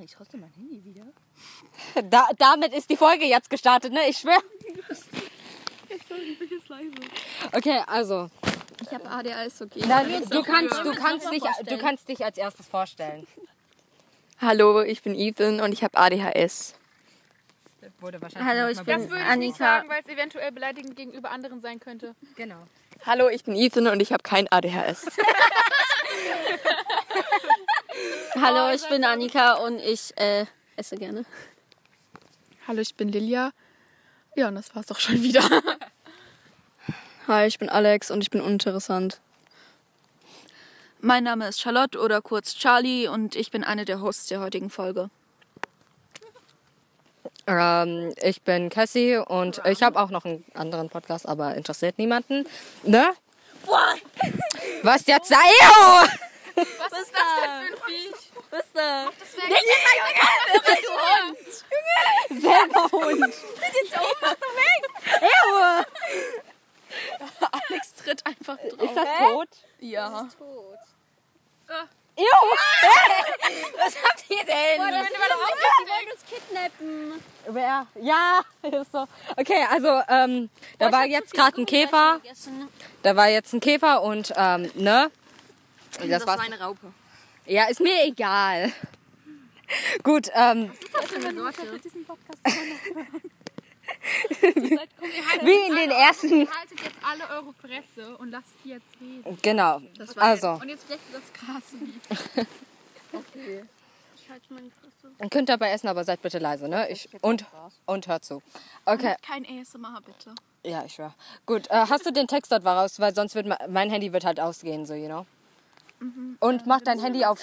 Ich trotzdem mein Handy wieder? Da, damit ist die Folge jetzt gestartet, ne? Ich schwör. Okay, also. Ich habe ADHS, okay. Na, du, kannst, du, kannst dich, du kannst dich als erstes vorstellen. Hallo, ich bin Ethan und ich habe ADHS. Wurde wahrscheinlich Hallo, ich bin Das würde ich Annika. nicht sagen, weil es eventuell beleidigend gegenüber anderen sein könnte. Genau. Hallo, ich bin Ethan und ich habe kein ADHS. Hallo, ich bin Annika und ich äh, esse gerne. Hallo, ich bin Lilia. Ja, und das war's doch schon wieder. Hi, ich bin Alex und ich bin uninteressant. Mein Name ist Charlotte oder kurz Charlie und ich bin eine der Hosts der heutigen Folge. Ähm, ich bin Cassie und ich habe auch noch einen anderen Podcast, aber interessiert niemanden. Ne? Was jetzt? da? Ew! Was ist das denn für ein Viech? Was ist da? Selber Hund. Ew! Alex tritt einfach drauf. Ist das tot? Ja. Ew! Was habt ihr denn? Die wollen uns kidnappen. Wer? Ja, ist so. Okay, also ähm, da war jetzt gerade ein Käfer. Da war jetzt ein Käfer und ähm, ne? Das, war's. eine Raupe. Ja, ist mir egal. Gut, ähm, wie in den ersten. Haltet jetzt alle eure Fresse und lasst die jetzt reden. Genau. Also, Und jetzt flecht das Gras. Ich halte meine Fresse. ihr könnt dabei essen, aber seid bitte leise, ne? Ich, und, und hört zu. Okay, Kein ASMR, bitte. ja, ich schwör. Gut, äh, hast du den Text dort raus? Weil sonst wird mein Handy wird halt ausgehen, so, you know? Und mach dein Handy auf.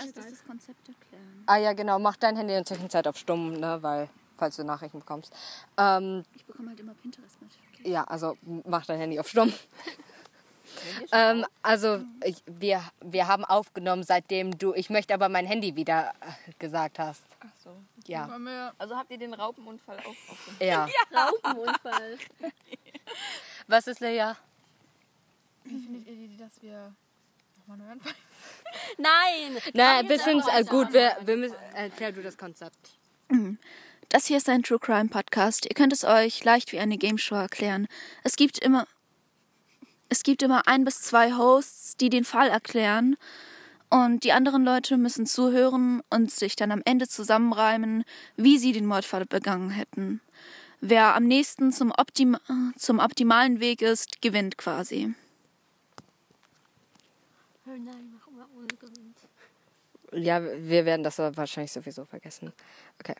Ah ja, genau, mach dein Handy in der Zwischenzeit auf stumm, ne? Weil, falls du Nachrichten bekommst. Ähm, Ich bekomme halt immer Pinterest mit. Ja, also mach dein Handy auf Stumm. ähm, also ich, wir, wir haben aufgenommen, seitdem du Ich möchte aber mein Handy wieder äh, gesagt hast. Ach so. Ja. Also habt ihr den Raupenunfall auch aufgenommen? Ja. Raupenunfall. Was ist Lea? Wie findet ihr die, dass wir nochmal neu anfangen? Nein! Na, ein bisschen äh, gut, wir, wir müssen. Erklär du das Konzept. Das hier ist ein True Crime Podcast. Ihr könnt es euch leicht wie eine Game Show erklären. Es gibt immer es gibt immer ein bis zwei Hosts, die den Fall erklären und die anderen Leute müssen zuhören und sich dann am Ende zusammenreimen, wie sie den Mordfall begangen hätten. Wer am nächsten zum, Optim zum optimalen Weg ist, gewinnt quasi. Oh nein, mach mal ohne gewinnt. Ja, wir werden das wahrscheinlich sowieso vergessen. Okay.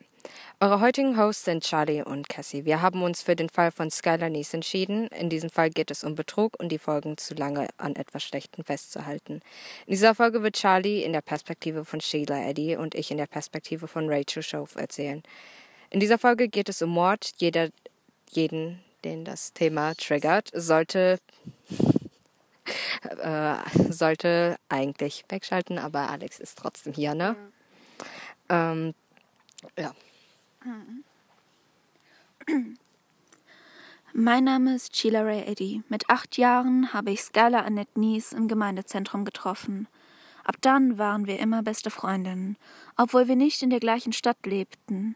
Eure heutigen Hosts sind Charlie und Cassie. Wir haben uns für den Fall von Skylar Nies entschieden. In diesem Fall geht es um Betrug und die Folgen zu lange an etwas Schlechten festzuhalten. In dieser Folge wird Charlie in der Perspektive von Sheila Eddy und ich in der Perspektive von Rachel Shove erzählen. In dieser Folge geht es um Mord. Jeder, jeden, den das Thema triggert, sollte äh, sollte eigentlich wegschalten, aber Alex ist trotzdem hier, ne? Ähm, ja. Mein Name ist Sheila Ray Eddy. Mit acht Jahren habe ich Skylar Annette Nies im Gemeindezentrum getroffen. Ab dann waren wir immer beste Freundinnen, obwohl wir nicht in der gleichen Stadt lebten.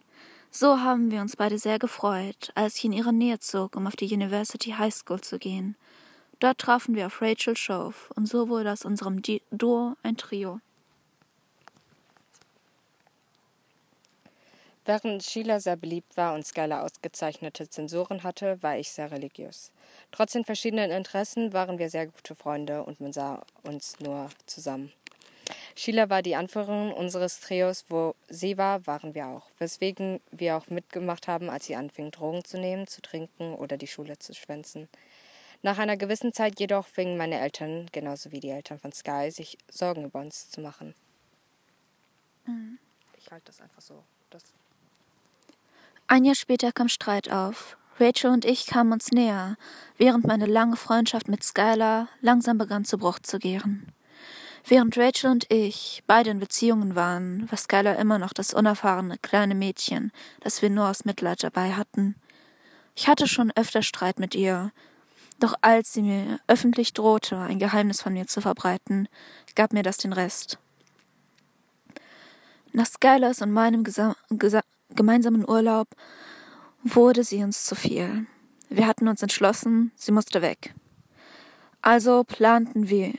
So haben wir uns beide sehr gefreut, als ich in ihre Nähe zog, um auf die University High School zu gehen. Dort trafen wir auf Rachel Shove und so wurde aus unserem Duo ein Trio. Während Sheila sehr beliebt war und Skylar ausgezeichnete Zensuren hatte, war ich sehr religiös. Trotz den verschiedenen Interessen waren wir sehr gute Freunde und man sah uns nur zusammen. Sheila war die Anführerin unseres Trios, wo sie war, waren wir auch. Weswegen wir auch mitgemacht haben, als sie anfing, Drogen zu nehmen, zu trinken oder die Schule zu schwänzen. Nach einer gewissen Zeit jedoch fingen meine Eltern, genauso wie die Eltern von Sky, sich Sorgen über uns zu machen. Ich halte das einfach so. Das Ein Jahr später kam Streit auf. Rachel und ich kamen uns näher, während meine lange Freundschaft mit Skylar langsam begann zu Bruch zu gehen. Während Rachel und ich beide in Beziehungen waren, war Skylar immer noch das unerfahrene kleine Mädchen, das wir nur aus Mitleid dabei hatten. Ich hatte schon öfter Streit mit ihr, doch als sie mir öffentlich drohte, ein Geheimnis von mir zu verbreiten, gab mir das den Rest. Nach Skylers und meinem Gesa Gesa gemeinsamen Urlaub wurde sie uns zu viel. Wir hatten uns entschlossen, sie musste weg. Also planten wir,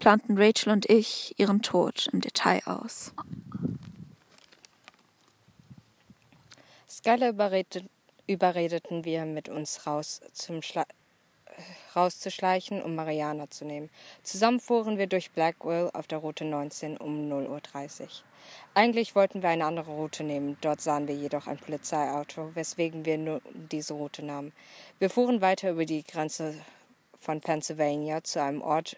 planten Rachel und ich ihren Tod im Detail aus. Überredet, überredeten wir, mit uns raus zum Schla rauszuschleichen, um Mariana zu nehmen. Zusammen fuhren wir durch Blackwell auf der Route 19 um 0.30 Uhr. Eigentlich wollten wir eine andere Route nehmen, dort sahen wir jedoch ein Polizeiauto, weswegen wir nur diese Route nahmen. Wir fuhren weiter über die Grenze von Pennsylvania zu einem Ort,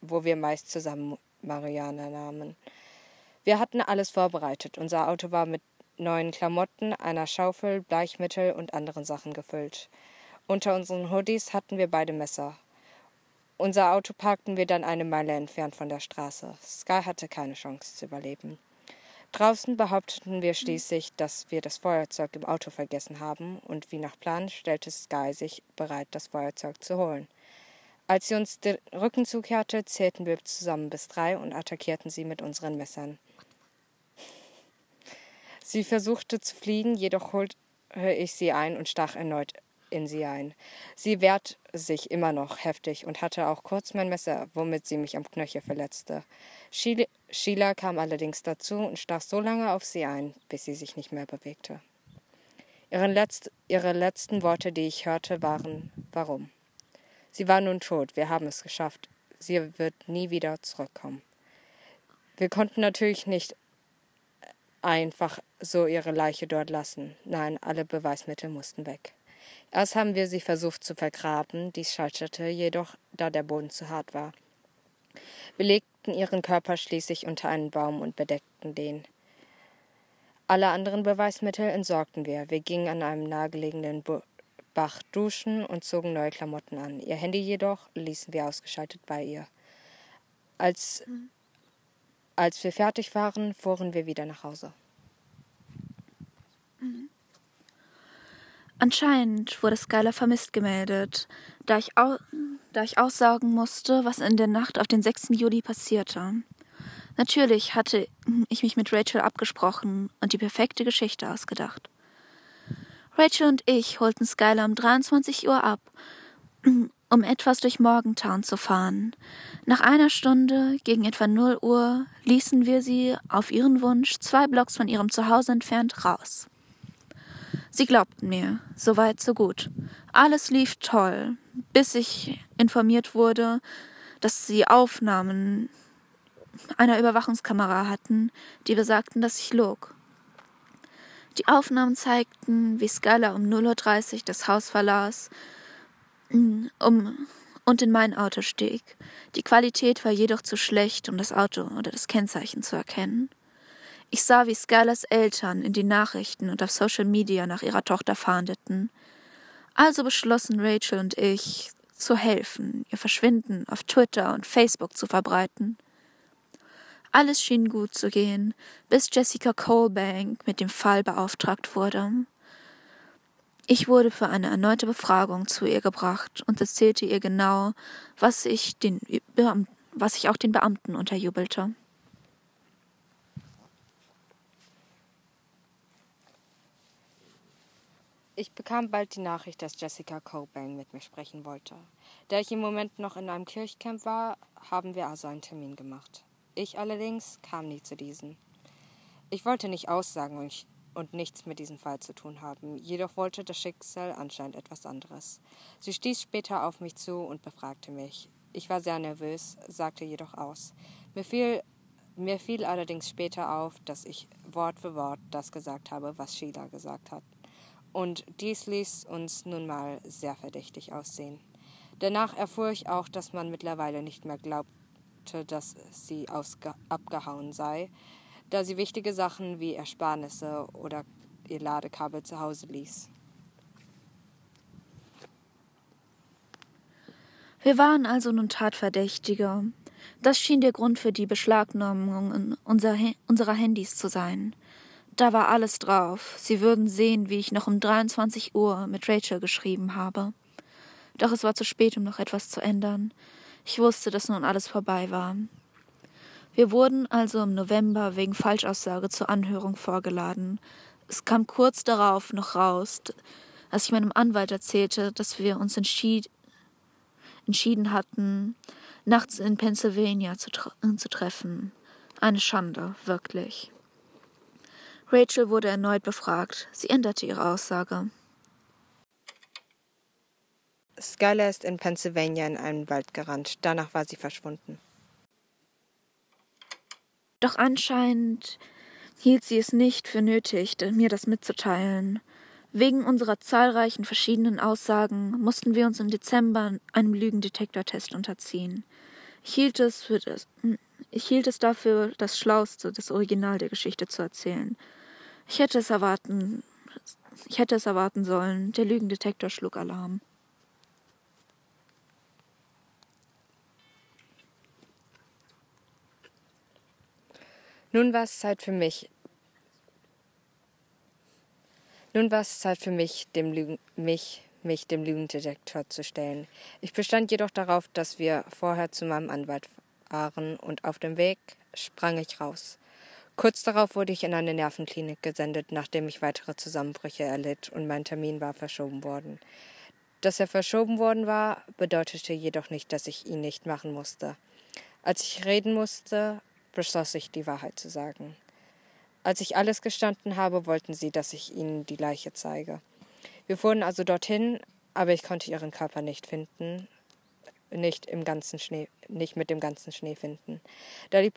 wo wir meist zusammen Mariana nahmen. Wir hatten alles vorbereitet. Unser Auto war mit neuen Klamotten, einer Schaufel, Bleichmittel und anderen Sachen gefüllt. Unter unseren Hoodies hatten wir beide Messer. Unser Auto parkten wir dann eine Meile entfernt von der Straße. Sky hatte keine Chance zu überleben. Draußen behaupteten wir schließlich, dass wir das Feuerzeug im Auto vergessen haben, und wie nach Plan stellte Sky sich bereit, das Feuerzeug zu holen. Als sie uns den Rücken zukehrte, zählten wir zusammen bis drei und attackierten sie mit unseren Messern. Sie versuchte zu fliegen, jedoch holte ich sie ein und stach erneut in sie ein. Sie wehrt sich immer noch heftig und hatte auch kurz mein Messer, womit sie mich am Knöchel verletzte. Sheila kam allerdings dazu und stach so lange auf sie ein, bis sie sich nicht mehr bewegte. Letzt, ihre letzten Worte, die ich hörte, waren Warum? Sie war nun tot, wir haben es geschafft. Sie wird nie wieder zurückkommen. Wir konnten natürlich nicht einfach so ihre Leiche dort lassen. Nein, alle Beweismittel mussten weg. Erst haben wir sie versucht zu vergraben, dies scheiterte jedoch, da der Boden zu hart war. Wir legten ihren Körper schließlich unter einen Baum und bedeckten den. Alle anderen Beweismittel entsorgten wir. Wir gingen an einem nahegelegenen Bach duschen und zogen neue Klamotten an. Ihr Handy jedoch ließen wir ausgeschaltet bei ihr. Als, als wir fertig waren, fuhren wir wieder nach Hause. Anscheinend wurde Skylar vermisst gemeldet, da ich, au da ich aussagen musste, was in der Nacht auf den 6. Juli passierte. Natürlich hatte ich mich mit Rachel abgesprochen und die perfekte Geschichte ausgedacht. Rachel und ich holten Skylar um 23 Uhr ab, um etwas durch Morgantown zu fahren. Nach einer Stunde, gegen etwa 0 Uhr, ließen wir sie auf ihren Wunsch zwei Blocks von ihrem Zuhause entfernt raus. Sie glaubten mir, so weit, so gut. Alles lief toll, bis ich informiert wurde, dass sie Aufnahmen einer Überwachungskamera hatten, die besagten, dass ich log. Die Aufnahmen zeigten, wie Skylar um 0.30 Uhr das Haus verlas um, und in mein Auto stieg. Die Qualität war jedoch zu schlecht, um das Auto oder das Kennzeichen zu erkennen. Ich sah, wie Skylers Eltern in den Nachrichten und auf Social Media nach ihrer Tochter fahndeten. Also beschlossen Rachel und ich, zu helfen, ihr Verschwinden auf Twitter und Facebook zu verbreiten. Alles schien gut zu gehen, bis Jessica Colebank mit dem Fall beauftragt wurde. Ich wurde für eine erneute Befragung zu ihr gebracht und erzählte ihr genau, was ich, den, was ich auch den Beamten unterjubelte. Ich bekam bald die Nachricht, dass Jessica Cobain mit mir sprechen wollte. Da ich im Moment noch in einem Kirchcamp war, haben wir also einen Termin gemacht. Ich allerdings kam nie zu diesem. Ich wollte nicht aussagen und, und nichts mit diesem Fall zu tun haben, jedoch wollte das Schicksal anscheinend etwas anderes. Sie stieß später auf mich zu und befragte mich. Ich war sehr nervös, sagte jedoch aus. Mir fiel, mir fiel allerdings später auf, dass ich Wort für Wort das gesagt habe, was Sheila gesagt hat und dies ließ uns nun mal sehr verdächtig aussehen. Danach erfuhr ich auch, dass man mittlerweile nicht mehr glaubte, dass sie abgehauen sei, da sie wichtige Sachen wie Ersparnisse oder ihr Ladekabel zu Hause ließ. Wir waren also nun Tatverdächtige. Das schien der Grund für die Beschlagnahmung unserer Handys zu sein. Da war alles drauf. Sie würden sehen, wie ich noch um 23 Uhr mit Rachel geschrieben habe. Doch es war zu spät, um noch etwas zu ändern. Ich wusste, dass nun alles vorbei war. Wir wurden also im November wegen Falschaussage zur Anhörung vorgeladen. Es kam kurz darauf noch raus, als ich meinem Anwalt erzählte, dass wir uns entschied entschieden hatten, nachts in Pennsylvania zu, tre zu treffen. Eine Schande, wirklich. Rachel wurde erneut befragt. Sie änderte ihre Aussage. Skylar ist in Pennsylvania in einen Wald gerannt. Danach war sie verschwunden. Doch anscheinend hielt sie es nicht für nötig, mir das mitzuteilen. Wegen unserer zahlreichen verschiedenen Aussagen mussten wir uns im Dezember einem Lügendetektortest unterziehen. Ich hielt es, für das, ich hielt es dafür das Schlauste, das Original der Geschichte zu erzählen. Ich hätte es erwarten, ich hätte es erwarten sollen. Der Lügendetektor schlug Alarm. Nun war es Zeit für mich. Nun war es Zeit für mich, dem Lügen, mich, mich dem Lügendetektor zu stellen. Ich bestand jedoch darauf, dass wir vorher zu meinem Anwalt fahren und auf dem Weg sprang ich raus. Kurz darauf wurde ich in eine Nervenklinik gesendet, nachdem ich weitere Zusammenbrüche erlitt und mein Termin war verschoben worden. Dass er verschoben worden war, bedeutete jedoch nicht, dass ich ihn nicht machen musste. Als ich reden musste, beschloss ich, die Wahrheit zu sagen. Als ich alles gestanden habe, wollten sie, dass ich ihnen die Leiche zeige. Wir fuhren also dorthin, aber ich konnte ihren Körper nicht finden, nicht im ganzen Schnee, nicht mit dem ganzen Schnee finden. Da die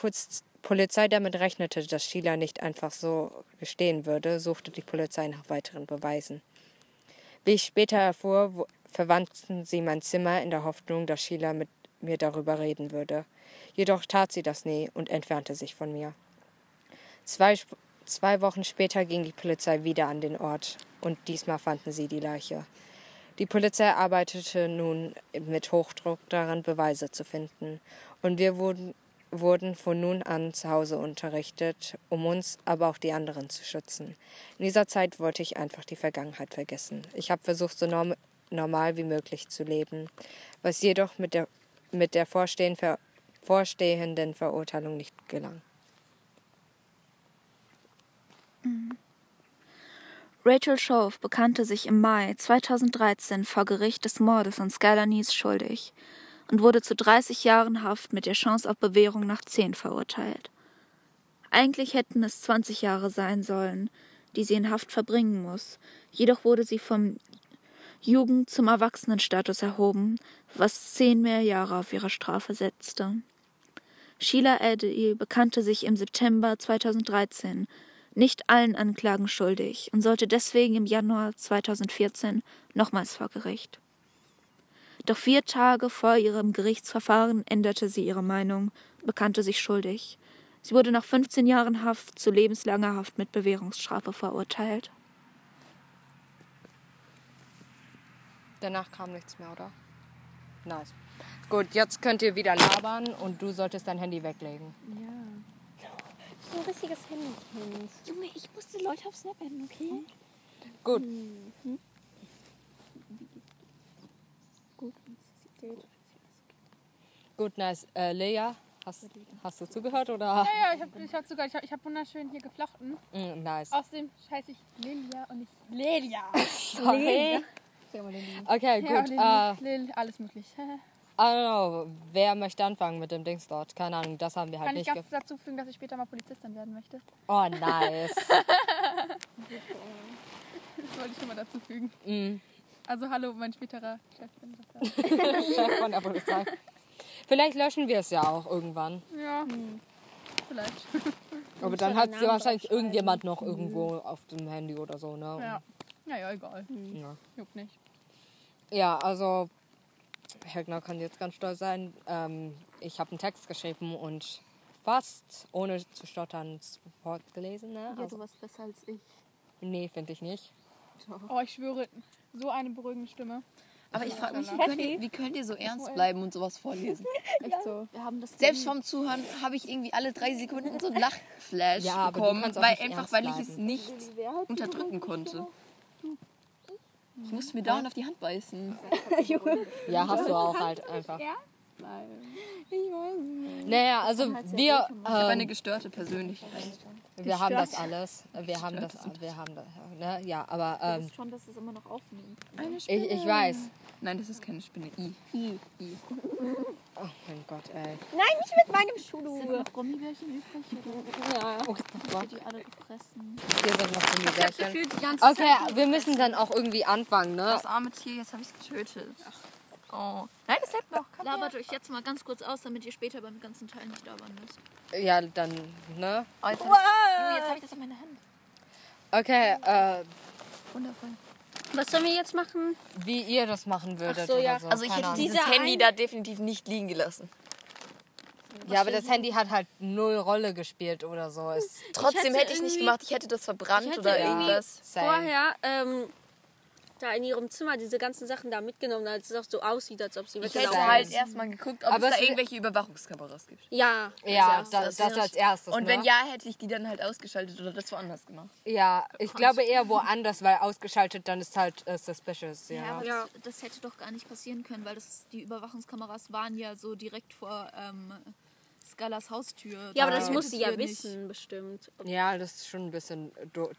Polizei damit rechnete, dass Sheila nicht einfach so gestehen würde, suchte die Polizei nach weiteren Beweisen. Wie ich später erfuhr, verwandten sie mein Zimmer in der Hoffnung, dass Sheila mit mir darüber reden würde. Jedoch tat sie das nie und entfernte sich von mir. Zwei, zwei Wochen später ging die Polizei wieder an den Ort und diesmal fanden sie die Leiche. Die Polizei arbeitete nun mit Hochdruck daran, Beweise zu finden, und wir wurden, wurden von nun an zu Hause unterrichtet, um uns, aber auch die anderen zu schützen. In dieser Zeit wollte ich einfach die Vergangenheit vergessen. Ich habe versucht, so norm normal wie möglich zu leben, was jedoch mit der, mit der vorstehenden Verurteilung nicht gelang. Rachel Shove bekannte sich im Mai 2013 vor Gericht des Mordes an Skylar Nees schuldig und wurde zu 30 Jahren Haft mit der Chance auf Bewährung nach 10 verurteilt. Eigentlich hätten es 20 Jahre sein sollen, die sie in Haft verbringen muss, jedoch wurde sie vom Jugend zum Erwachsenenstatus erhoben, was zehn mehr Jahre auf ihre Strafe setzte. Sheila Eddy bekannte sich im September 2013 nicht allen Anklagen schuldig und sollte deswegen im Januar 2014 nochmals vor Gericht. Doch vier Tage vor ihrem Gerichtsverfahren änderte sie ihre Meinung, bekannte sich schuldig. Sie wurde nach 15 Jahren Haft zu lebenslanger Haft mit Bewährungsstrafe verurteilt. Danach kam nichts mehr, oder? Nice. Gut, jetzt könnt ihr wieder labern und du solltest dein Handy weglegen. Ja so ein richtiges Handykind. Junge, ich musste Leute auf Snap adden, okay? Gut. Mhm. Gut. Gut, nice. Äh, Lea, hast, hast du zugehört oder? Ja, ja, ich habe ich hab sogar, ich habe ich hab wunderschön hier geflochten. Mm, nice. Außerdem scheiße ich Lilia und nicht Lelia. Sorry. Okay, gut. Ja, äh, Lil, Lil, alles möglich. I don't know, wer möchte anfangen mit dem Dings dort? Keine Ahnung, das haben wir halt Kann ich nicht ganz dazu fügen, dass ich später mal Polizistin werden möchte? Oh, nice. Das wollte ich schon mal dazu fügen. mm. Also hallo, mein späterer Chef. Chef von der Polizei. Vielleicht löschen wir es ja auch irgendwann. Ja, vielleicht. Aber dann hat sie wahrscheinlich irgendjemand noch irgendwo auf dem Handy oder so, ne? Ja. Naja, egal. Ja. Juckt nicht. Ja, also Högner kann jetzt ganz stolz sein. Ähm, ich habe einen Text geschrieben und fast ohne zu stottern fortgelesen. Ne? Ja, Also, du warst besser als ich. nee, finde ich nicht. Oh, ich schwöre, so eine beruhigende Stimme. Aber ich frage mich, wie könnt, ihr, wie könnt ihr so ernst bleiben und sowas vorlesen? Echt so. Wir haben das Selbst vom Zuhören habe ich irgendwie alle drei Sekunden so einen Lachflash Ja, bekommen, weil einfach weil ich es nicht unterdrücken konnte. Ich musste mir dauernd auf die Hand beißen. Ja, hast du auch halt einfach. Naja, also wir, Ich habe eine ähm, gestörte Persönlichkeit. wir haben das alles. Wir haben das, wir haben das, ne? Ja, aber ähm, Schon, dass es immer noch aufnimmt. ich, ich weiß. Nein, das ist keine Spinne. I. Oh mein Gott, ey. Nein, nicht mit meinem Schuh. Sind noch Gummibärchen übrig? Ja. Oh Gott, Die alle gefressen. hier sind noch Gummibärchen. Für die ganze Okay, wir müssen dann auch irgendwie anfangen, ne? Das arme Tier, jetzt habe ich es getötet. Oh. Nein, das lebt noch. Komm Labert euch jetzt mal ganz kurz aus, damit ihr später beim ganzen Teil nicht labern müsst. Ja, dann, ne? Oh, jetzt habe hab ich das auf meiner Hand. Okay, äh, Wundervoll. Was sollen wir jetzt machen? wie ihr das machen würdet so, ja. oder so. Also ich keine hätte Ahnung. dieses Handy ein- da definitiv nicht liegen gelassen. Ja, aber das Handy hat halt null Rolle gespielt oder so. Es, Trotzdem hätte hätte ich nicht irgendwie- gemacht. Ich hätte das verbrannt Ich hätte oder irgendwie irgendwas. same. Vorher ähm, da in ihrem Zimmer diese ganzen Sachen da mitgenommen, als es auch so aussieht, als ob sie Ich hätte halt erstmal geguckt, ob Aber es da irgendwelche Überwachungskameras gibt. Ja. Ja, das, das als erstes. Und ne? wenn ja, hätte ich die dann halt ausgeschaltet oder das woanders gemacht. Ja, ich glaube eher woanders, weil ausgeschaltet dann ist halt äh, suspicious, Ja, ja. aber Ja. Das, das hätte doch gar nicht passieren können, weil das, die Überwachungskameras waren ja so direkt vor ähm, Skylas Haustür. Ja, aber Da das muss sie ja ihr nicht- wissen, bestimmt. Ja, das ist schon ein bisschen.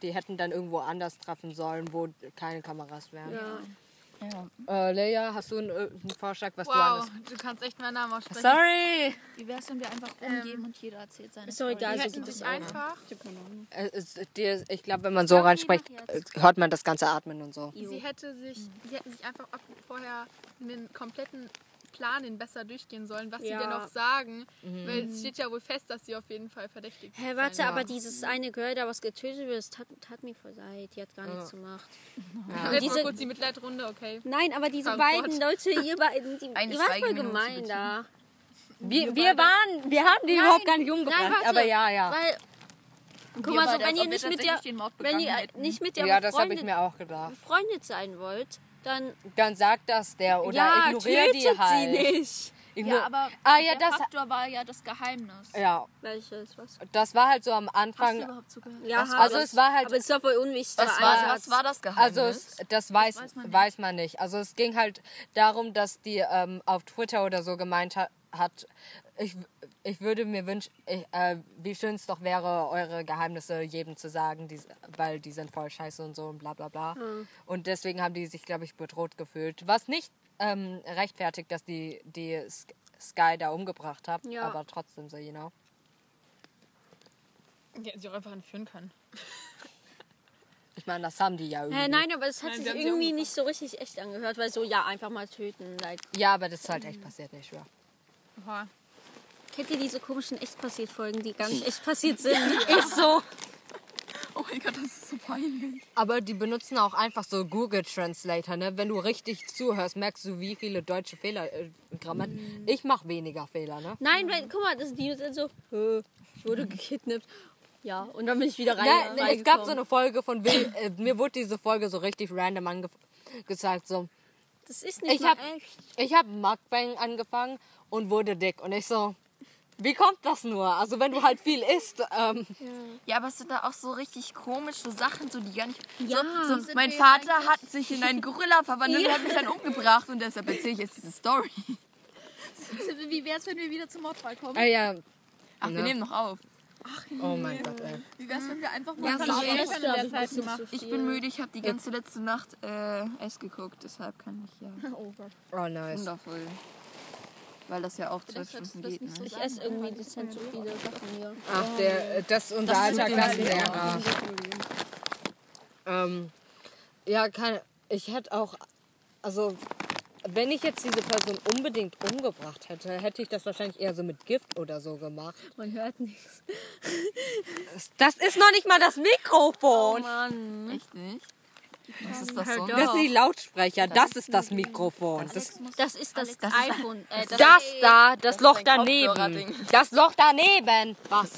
Die hätten dann irgendwo anders treffen sollen, wo keine Kameras wären. Ja. Ja. Äh, Leia, hast du einen, äh, einen Vorschlag, was du Wow, anders. du kannst echt meinen Namen aussprechen. Sorry! Wie wär's, wenn wir einfach umgeben und jeder erzählt seine Ist doch egal, Die so hätten gibt es einfach, Äh, Ich glaube, wenn man so reinspricht, äh, hört man das ganze Atmen und so. sie hätte sich, sie hätten sich einfach vorher einen kompletten Plan in besser durchgehen sollen, was Ja. sie denn noch sagen, weil es steht ja wohl fest, dass sie auf jeden Fall verdächtigt Hä, sein warte, wird. aber dieses eine Girl da, was getötet wird, das tat, tat mir voll leid. Die hat gar nichts gemacht. Jetzt diese- mal kurz die Mitleidrunde, okay. Nein, aber diese Fahr beiden fort. Leute, ihr beiden, die, ihr wart voll gemein da. Wir, wir waren, wir haben die überhaupt gar nicht umgebracht, Nein, warte, aber ja, ja. Weil, guck mal, so, wenn ihr nicht mit der, wenn ihr nicht mit der Ja, das habe ich mir auch gedacht. befreundet sein wollt, dann Dann sagt das der oder ja, ignoriert die halt. sie nicht. Igno- Ja, aber ah, ja, der das, Faktor war ja das Geheimnis. ja, Welches, was? das war halt so am Hast du Anfang. überhaupt zugehört? Ja, also es war halt aber es ist doch voll unwichtig. Was war, was war das Geheimnis? Also es, das weiß, weiß man weiß, nicht. man nicht. Also es ging halt darum, dass die ähm, auf Twitter oder so gemeint hat, hat ich, ich würde mir wünschen, ich, äh, wie schön es doch wäre, eure Geheimnisse jedem zu sagen, die, weil die sind voll scheiße und so und bla bla bla. Und deswegen haben die sich, glaube ich, bedroht gefühlt. Was nicht ähm, rechtfertigt, dass die, die Sk- Sky da umgebracht hat, Ja. aber trotzdem so, you know. Die hätten sie auch einfach entführen können. Ich meine, das haben die ja irgendwie. Hä, nein, aber es hat Nein, sich irgendwie nicht so richtig echt angehört, weil so, ja, einfach mal töten. Like. Ja, aber das ist halt echt passiert, nicht schwör. Oha. Kennt ihr diese komischen echt passiert Folgen, die gar nicht echt passiert sind? Ist so. oh mein Gott, das ist so peinlich. Aber die benutzen auch einfach so Google Translator, ne? Wenn du richtig zuhörst, merkst du, wie viele deutsche Fehler, äh, Grammat. Ich mache weniger Fehler, ne? Nein, weil, guck mal, das, die sind so, "Hä, ich wurde gekidnappt. Ja, und dann bin ich wieder rein. Ja, es gab so eine Folge von Will, äh, mir wurde diese Folge so richtig random angezeigt, so. Das ist nicht Ich mal hab, echt. ich hab Mukbang angefangen und wurde dick und ich so, wie kommt das nur? Also wenn du halt viel isst, ähm, Ja, aber es sind da auch so richtig komische Sachen, so die gar nicht. Ja. so, so, mein Vater hat sich in einen Gorilla verwandelt und hat mich dann umgebracht und deshalb erzähle ich jetzt diese Story. Wie wär's, wenn wir wieder zum Mordfall kommen? ah ja, Ach, wir nehmen noch auf. oh mein Gott, ey. Wie wär's, wenn wir einfach mal Ja, ja, ich, der Zeit Ich bin müde, ich habe die ganze letzte Nacht äh, S geguckt, deshalb kann ich ja. Oh nice. Wundervoll. Weil das ja auch zwölf Stunden das geht, ne? so Ich esse irgendwie dezent zu viele Sachen hier. Ach, der, das ist unser alter Klassenlehrer. Ähm, ja, keine. Ich hätte auch. Also, wenn ich jetzt diese Person unbedingt umgebracht hätte, hätte ich das wahrscheinlich eher so mit Gift oder so gemacht. Man hört nichts. Das ist noch nicht mal das Mikrofon. Mann. Echt nicht? Was ist das so? das sind die Lautsprecher. Das ist das Mikrofon. Das, Das ist das, das iPhone. Äh, das, das da, das Loch daneben. Das Loch daneben. Was?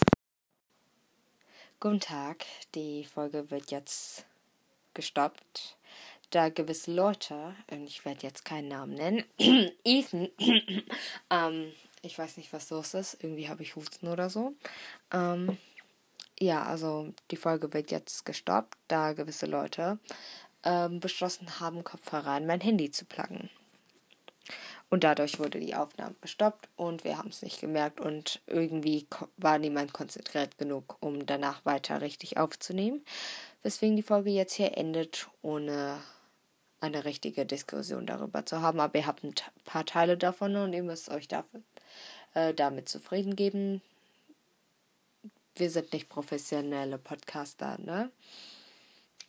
Guten Tag. Die Folge wird jetzt gestoppt, da gewisse Leute, und ich werde jetzt keinen Namen nennen, Ethan, ähm, ich weiß nicht, was los ist, irgendwie habe ich Husten oder so. Ähm, ja, also die Folge wird jetzt gestoppt, da gewisse Leute ähm, beschlossen haben, Kopfhörer in mein Handy zu pluggen. Und dadurch wurde die Aufnahme gestoppt und wir haben es nicht gemerkt und irgendwie war niemand konzentriert genug, um danach weiter richtig aufzunehmen. Weswegen die Folge jetzt hier endet, ohne eine richtige Diskussion darüber zu haben. Aber ihr habt ein paar Teile davon und ihr müsst euch dafür, äh, damit zufrieden geben. Wir sind nicht professionelle Podcaster, ne?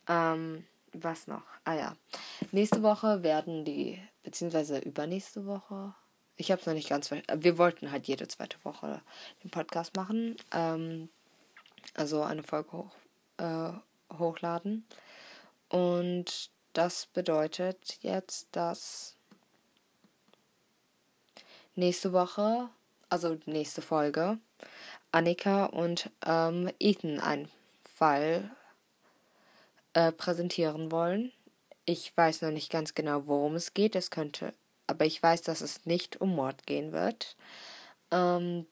Ähm, was noch? Ah ja. Nächste Woche werden die, beziehungsweise übernächste Woche. Ich habe es noch nicht ganz verstanden. Wir wollten halt jede zweite Woche den Podcast machen. Ähm, also eine Folge hoch, äh, hochladen. Und das bedeutet jetzt, dass nächste Woche, also nächste Folge, Annika und ähm, Ethan einen Fall äh, präsentieren wollen. Ich weiß noch nicht ganz genau, worum es geht. Es könnte, aber ich weiß, dass es nicht um Mord gehen wird. Ähm,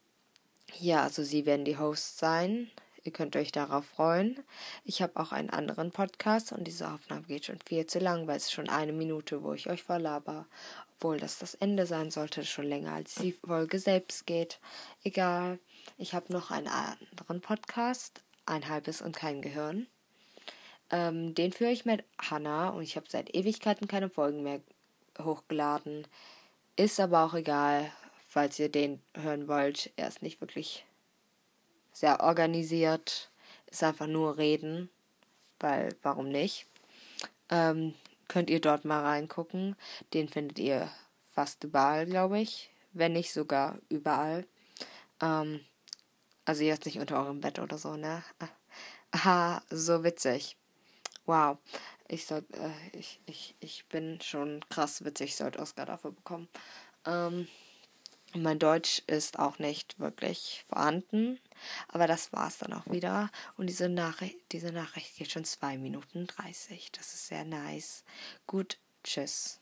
ja, also sie werden die Hosts sein. Ihr könnt euch darauf freuen. Ich habe auch einen anderen Podcast und diese Aufnahme geht schon viel zu lang, weil es schon eine Minute, wo ich euch verlaber. Obwohl das das Ende sein sollte, schon länger als die Folge selbst geht. Egal. Ich habe noch einen anderen Podcast, ein halbes und kein Gehirn. Ähm, den führe ich mit Hannah und ich habe seit Ewigkeiten keine Folgen mehr hochgeladen. Ist aber auch egal, falls ihr den hören wollt. Er ist nicht wirklich sehr organisiert. Ist einfach nur reden, weil warum nicht? Ähm, könnt ihr dort mal reingucken. Den findet ihr fast überall, glaube ich. Wenn nicht sogar überall. Ähm, also jetzt nicht unter eurem Bett oder so, ne? Aha, so witzig. Wow. Ich soll, äh, ich, ich, ich bin schon krass witzig, sollte Oscar dafür bekommen. Ähm, mein Deutsch ist auch nicht wirklich vorhanden. Aber das war's dann auch wieder. Und diese Nachricht, diese Nachricht geht schon 2 Minuten 30. Das ist sehr nice. Gut, tschüss.